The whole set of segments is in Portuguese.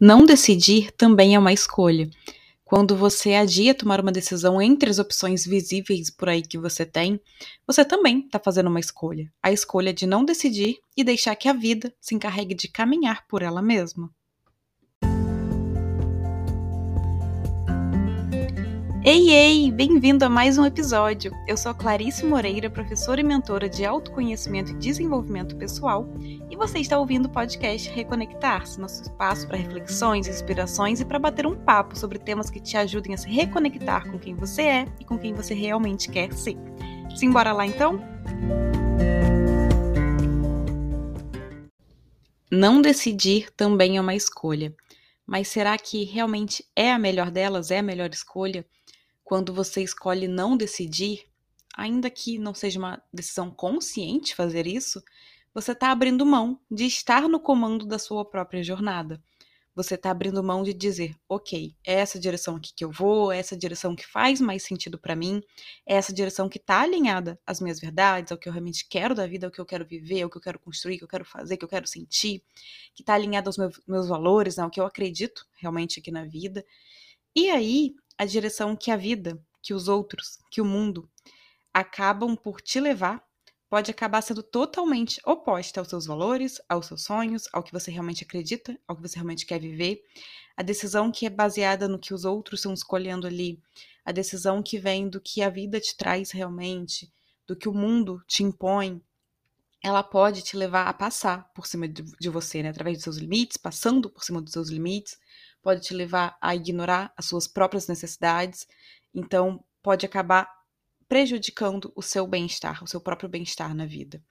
Não decidir também é uma escolha. Quando você adia tomar uma decisão entre as opções visíveis por aí que você tem, você também está fazendo uma escolha. A escolha de não decidir e deixar que a vida se encarregue de caminhar por ela mesma. Ei, ei! Bem-vindo a mais um episódio. Eu sou Clarice Moreira, professora e mentora de autoconhecimento e desenvolvimento pessoal, e você está ouvindo o podcast Reconectar-se, nosso espaço para reflexões, inspirações e para bater um papo sobre temas que te ajudem a se reconectar com quem você é e com quem você realmente quer ser. Simbora lá então? Não decidir também é uma escolha. Mas será que realmente é a melhor delas? É a melhor escolha? Quando você escolhe não decidir, ainda que não seja uma decisão consciente fazer isso, você está abrindo mão de estar no comando da sua própria jornada. Você está abrindo mão de dizer, ok, é essa direção aqui que eu vou, é essa direção que faz mais sentido para mim, é essa direção que está alinhada às minhas verdades, ao que eu realmente quero da vida, ao que eu quero viver, ao que eu quero construir, ao que eu quero fazer, que eu quero sentir, que está alinhado aos meus, meus valores, né, ao que eu acredito realmente aqui na vida. E aí, a direção que a vida, que os outros, que o mundo acabam por te levar pode acabar sendo totalmente oposta aos seus valores, aos seus sonhos, ao que você realmente acredita, ao que você realmente quer viver. A decisão que é baseada no que os outros estão escolhendo ali, a decisão que vem do que a vida te traz realmente, do que o mundo te impõe, ela pode te levar a passar por cima de, você, né? através dos seus limites, passando por cima dos seus limites, pode te levar a ignorar as suas próprias necessidades, então pode acabar prejudicando o seu bem-estar, o seu próprio bem-estar na vida.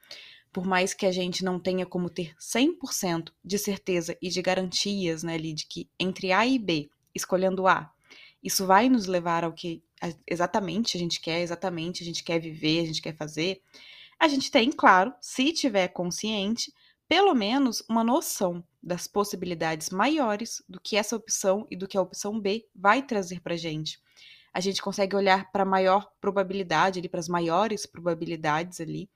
Por mais que a gente não tenha como ter 100% de certeza e de garantias, né, ali, de que entre A e B, escolhendo A, isso vai nos levar ao que exatamente a gente quer, exatamente a gente quer viver, a gente quer fazer, a gente tem, claro, se tiver consciente, pelo menos uma noção das possibilidades maiores do que essa opção e do que a opção B vai trazer para a gente. A gente consegue olhar para a maior probabilidade, para as maiores probabilidades ali,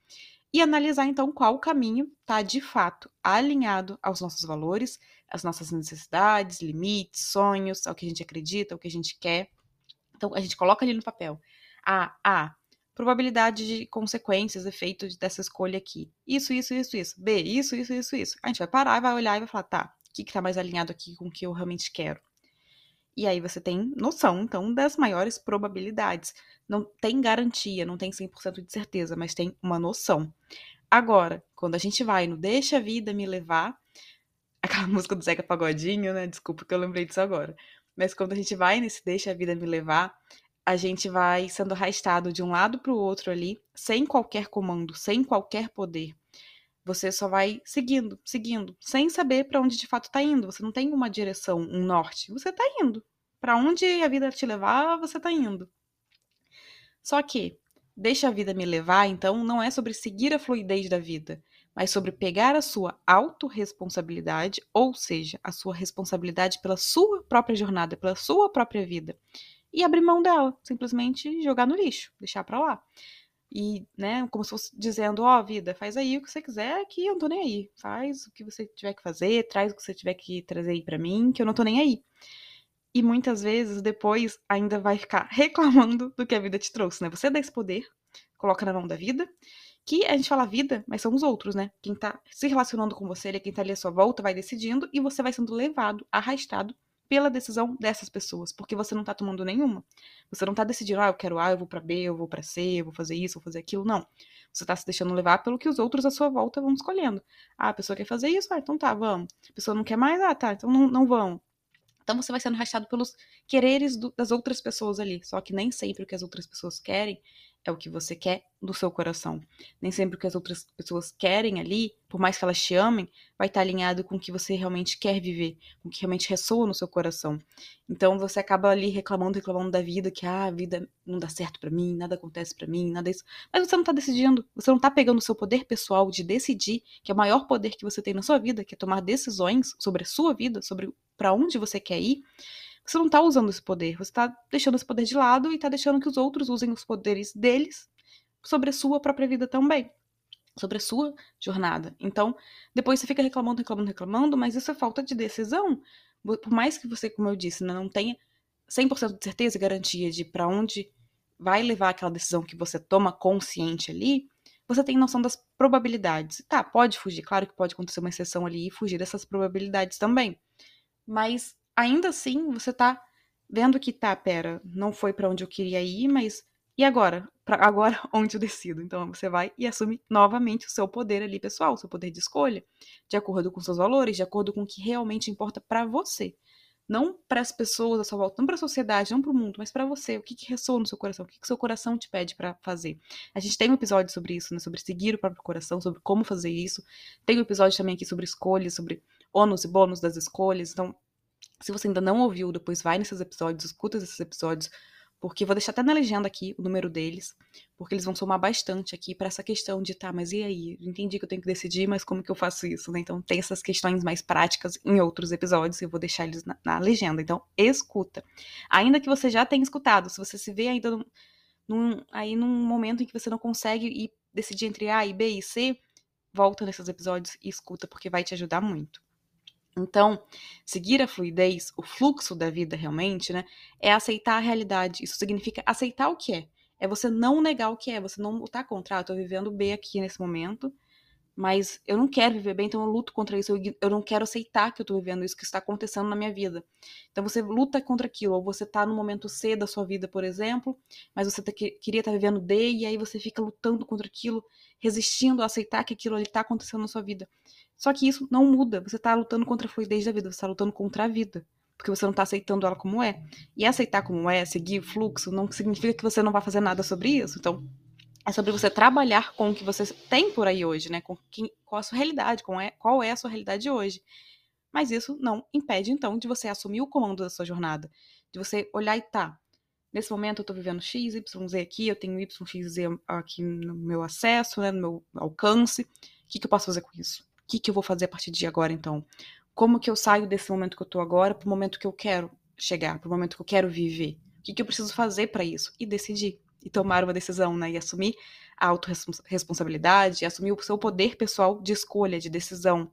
e analisar então qual caminho está de fato alinhado aos nossos valores, às nossas necessidades, limites, sonhos, ao que a gente acredita, ao que a gente quer. Então a gente coloca ali no papel. Ah, ah, probabilidade de consequências, efeitos dessa escolha aqui. Isso, isso, isso, isso. B, isso, isso, isso, isso. A gente vai parar, vai olhar e vai falar, tá, o que, que tá mais alinhado aqui com o que eu realmente quero? E aí você tem noção, então, das maiores probabilidades. Não tem garantia, não tem 100% de certeza, mas tem uma noção. Agora, quando a gente vai no Deixa a Vida Me Levar, aquela música do Zeca Pagodinho, né? Desculpa que eu lembrei disso agora. Mas quando a gente vai nesse Deixa a Vida Me Levar, a gente vai sendo arrastado de um lado para o outro ali, sem qualquer comando, sem qualquer poder. Você só vai seguindo, seguindo, sem saber para onde de fato está indo. Você não tem uma direção, um norte. Você está indo. Para onde a vida te levar, você está indo. Só que deixa a vida me levar, então, não é sobre seguir a fluidez da vida, mas sobre pegar a sua autorresponsabilidade, ou seja, a sua responsabilidade pela sua própria jornada, pela sua própria vida e abrir mão dela, simplesmente jogar no lixo, deixar para lá. E, né, como se fosse dizendo, ó, oh, vida, faz aí o que você quiser, que eu não tô nem aí. Faz o que você tiver que fazer, traz o que você tiver que trazer aí para mim, que eu não tô nem aí. E muitas vezes depois ainda vai ficar reclamando do que a vida te trouxe, né? Você dá esse poder, coloca na mão da vida, que a gente fala vida, mas são os outros, né? Quem tá se relacionando com você, quem tá ali à sua volta, vai decidindo e você vai sendo levado, arrastado pela decisão dessas pessoas, porque você não tá tomando nenhuma. Você não tá decidindo, ah, eu quero A, eu vou para B, eu vou para C, eu vou fazer isso, eu vou fazer aquilo. Não. Você tá se deixando levar pelo que os outros à sua volta vão escolhendo. Ah, a pessoa quer fazer isso, ah, então tá, vamos. A pessoa não quer mais, ah, tá, então não, não vão. Então você vai sendo arrastado pelos quereres do, das outras pessoas ali. Só que nem sempre o que as outras pessoas querem é o que você quer do seu coração. Nem sempre o que as outras pessoas querem ali, por mais que elas te amem, vai estar alinhado com o que você realmente quer viver, com o que realmente ressoa no seu coração. Então você acaba ali reclamando, reclamando da vida, que ah, a vida não dá certo para mim, nada acontece para mim, nada isso. Mas você não tá decidindo, você não tá pegando o seu poder pessoal de decidir, que é o maior poder que você tem na sua vida, que é tomar decisões sobre a sua vida, sobre para onde você quer ir você não está usando esse poder, você está deixando esse poder de lado e está deixando que os outros usem os poderes deles sobre a sua própria vida também. Sobre a sua jornada. Então, depois você fica reclamando, reclamando, reclamando, mas isso é falta de decisão. Por mais que você, como eu disse, né, não tenha 100% de certeza e garantia de para onde vai levar aquela decisão que você toma consciente ali, você tem noção das probabilidades. Tá, pode fugir, claro que pode acontecer uma exceção ali e fugir dessas probabilidades também. Mas ainda assim, você tá vendo que tá, pera, não foi para onde eu queria ir, mas e agora? Pra agora onde eu decido? Então você vai e assume novamente o seu poder ali pessoal, o seu poder de escolha, de acordo com seus valores, de acordo com o que realmente importa para você. Não para as pessoas à sua volta, não para a sociedade, não para o mundo, mas para você. O que, que ressoa no seu coração? O que, que seu coração te pede para fazer? A gente tem um episódio sobre isso, né? Sobre seguir o próprio coração, sobre como fazer isso. Tem um episódio também aqui sobre escolhas, sobre ônus e bônus das escolhas. Então, se você ainda não ouviu, depois vai nesses episódios, escuta esses episódios, porque vou deixar até na legenda aqui o número deles, porque eles vão somar bastante aqui para essa questão de, tá, mas e aí? entendi que eu tenho que decidir, mas como que eu faço isso, né? Então tem essas questões mais práticas em outros episódios, e eu vou deixar eles na, na, legenda. Então, escuta. Ainda que você já tenha escutado, se você se vê ainda num, num, aí num momento em que você não consegue ir decidir entre A e B e C, volta nesses episódios e escuta, porque vai te ajudar muito. Então, seguir a fluidez, o fluxo da vida realmente, né, é aceitar a realidade. Isso significa aceitar o que é. É você não negar o que é, você não lutar contra, ah, eu tô vivendo B aqui nesse momento, mas eu não quero viver bem, então eu luto contra isso, eu, eu não quero aceitar que eu tô vivendo isso que está acontecendo na minha vida. Então você luta contra aquilo, ou você tá no momento C da sua vida, por exemplo, mas você tá, queria estar tá vivendo D, e aí você fica lutando contra aquilo, resistindo a aceitar que aquilo ali tá acontecendo na sua vida. Só que isso não muda. Você tá lutando contra a fluidez da vida, você tá lutando contra a vida. Porque você não tá aceitando ela como é. E aceitar como é, seguir o fluxo, não significa que você não vai fazer nada sobre isso. Então, é sobre você trabalhar com o que você tem por aí hoje, né? Com, com a sua realidade, com é, qual é a sua realidade hoje. Mas isso não impede, então, de você assumir o comando da sua jornada. De você olhar e tá. Nesse momento eu tô vivendo X, Y, Z aqui, eu tenho Y, X, Z aqui no meu acesso, né, no meu alcance. O que, que eu posso fazer com isso? que, que eu vou fazer a partir de agora, então? Como que eu saio desse momento que eu tô agora pro momento que eu quero chegar, pro momento que eu quero viver? O que, que eu preciso fazer para isso? E decidir. E tomar uma decisão, né? E assumir a autorresponsabilidade, assumir o seu poder pessoal de escolha, de decisão.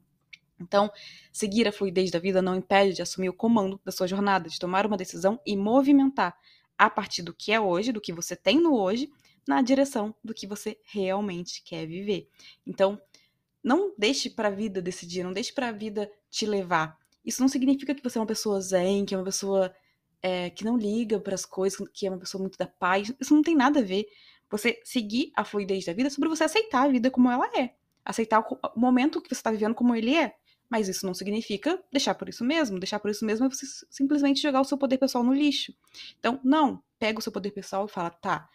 Então, seguir a fluidez da vida não impede de assumir o comando da sua jornada, de tomar uma decisão e movimentar a partir do que é hoje, do que você tem no hoje, na direção do que você realmente quer viver. Então, não deixe para a vida decidir, não deixe para a vida te levar. Isso não significa que você é uma pessoa zen, que é uma pessoa é, que não liga para as coisas, que é uma pessoa muito da paz. Isso não tem nada a ver. Você seguir a fluidez da vida é sobre você aceitar a vida como ela é. Aceitar o momento que você está vivendo como ele é. Mas isso não significa deixar por isso mesmo. Deixar por isso mesmo é você simplesmente jogar o seu poder pessoal no lixo. Então, não. Pega o seu poder pessoal e fala, tá,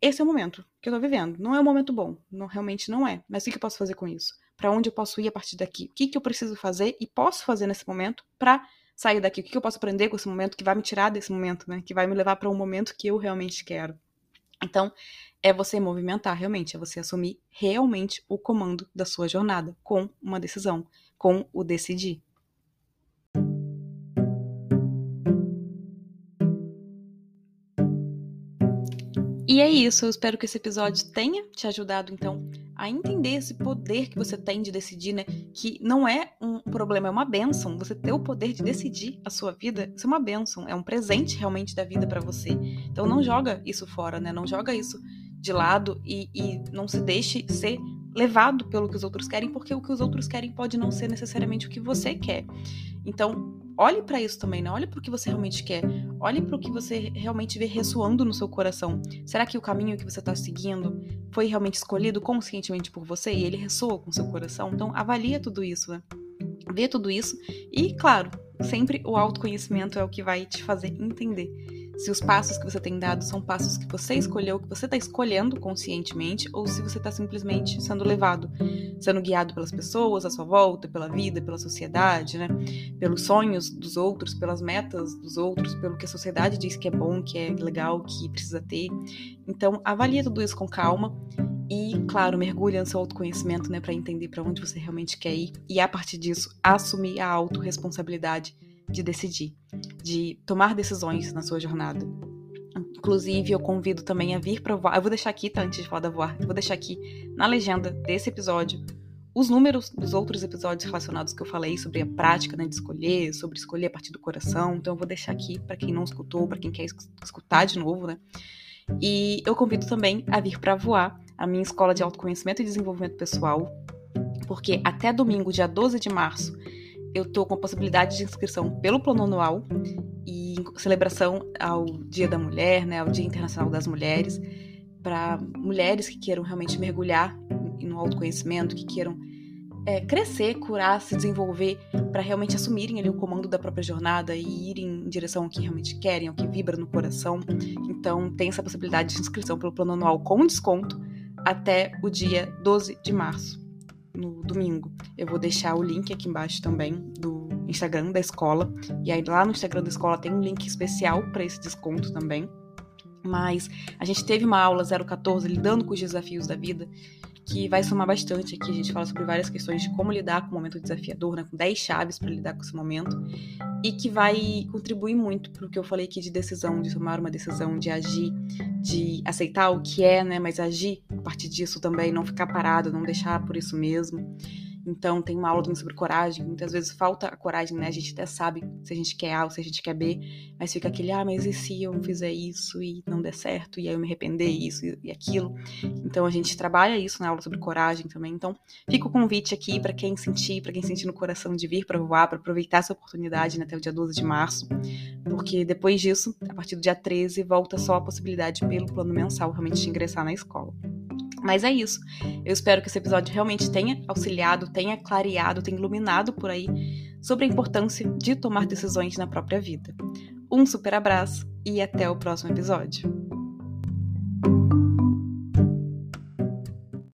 esse é o momento que eu tô vivendo. Não é um momento bom. Não, realmente não é. Mas o que eu posso fazer com isso? Para onde eu posso ir a partir daqui? O que, que eu preciso fazer e posso fazer nesse momento para sair daqui? O que, eu posso aprender com esse momento que vai me tirar desse momento, né? Que vai me levar para um momento que eu realmente quero. Então, é você movimentar realmente, é você assumir realmente o comando da sua jornada com uma decisão, com o decidir. E é isso, eu espero que esse episódio tenha te ajudado então a entender esse poder que você tem de decidir, né? Que não é um problema, é uma benção. Você ter o poder de decidir a sua vida, isso é uma benção, é um presente realmente da vida para você. Então não joga isso fora, né? Não joga isso de lado e, e não se deixe ser levado pelo que os outros querem, porque o que os outros querem pode não ser necessariamente o que você quer. Então, olhe para isso também, né? Olhe para o que você realmente quer. Olhe para o que você realmente vê ressoando no seu coração. Será que o caminho que você está seguindo foi realmente escolhido conscientemente por você e ele ressoa com seu coração? Então, avalia tudo isso, né? Vê tudo isso e, claro, sempre o autoconhecimento é o que vai te fazer entender se os passos que você tem dado são passos que você escolheu, que você está escolhendo conscientemente, ou se você está simplesmente sendo levado, sendo guiado pelas pessoas à sua volta, pela vida, pela sociedade, né? Pelos sonhos dos outros, pelas metas dos outros, pelo que a sociedade diz que é bom, que é legal, que precisa ter. Então, avalie tudo isso com calma e, claro, mergulha no seu autoconhecimento, né, para entender para onde você realmente quer ir e a partir disso assumir a autorresponsabilidade de decidir, de tomar decisões na sua jornada. Inclusive, eu convido também a vir para voar. Eu vou deixar aqui, tá? Antes de falar da voar, eu vou deixar aqui na legenda desse episódio os números dos outros episódios relacionados que eu falei sobre a prática né, de escolher, sobre escolher a partir do coração. Então eu vou deixar aqui para quem não escutou, para quem quer escutar de novo, né? E eu convido também a vir para voar, a minha escola de autoconhecimento e desenvolvimento pessoal, porque até domingo, dia 12 de março, eu tô com a possibilidade de inscrição pelo plano anual e celebração ao Dia da Mulher, né, ao Dia Internacional das Mulheres, para mulheres que queiram realmente mergulhar no autoconhecimento, que queiram é, crescer, curar, se desenvolver, para realmente assumirem ali o comando da própria jornada e irem em direção ao que realmente querem, ao que vibra no coração. Então, tem essa possibilidade de inscrição pelo plano anual com desconto até o dia 12 de março, no domingo. Eu vou deixar o link aqui embaixo também do Instagram da escola. E aí, lá no Instagram da escola tem um link especial para esse desconto também. Mas a gente teve uma aula 014 lidando com os desafios da vida que vai somar bastante aqui. A gente fala sobre várias questões de como lidar com o momento desafiador, né, com 10 chaves para lidar com esse momento, e que vai contribuir muito para o que eu falei aqui de decisão, de tomar uma decisão, de agir, de aceitar o que é, né, mas agir a partir disso também, não ficar parado, não deixar por isso mesmo. Então, tem uma aula também sobre coragem. Muitas vezes falta a coragem, né? A gente até sabe se a gente quer A ou se a gente quer B, mas fica aquele, ah, mas e se eu fizer isso e não der certo, e aí eu me arrepender isso e aquilo. Então, a gente trabalha isso na aula sobre coragem também. Então, fica o convite aqui para quem sentir, para quem sentir no coração de vir para voar, para aproveitar essa oportunidade né, até o dia 12 de março, porque depois disso, a partir do dia 13, volta só a possibilidade pelo plano mensal realmente de ingressar na escola. Mas é isso. Eu espero que esse episódio realmente tenha auxiliado, tenha clareado, tenha iluminado por aí sobre a importância de tomar decisões na própria vida. Um super abraço e até o próximo episódio.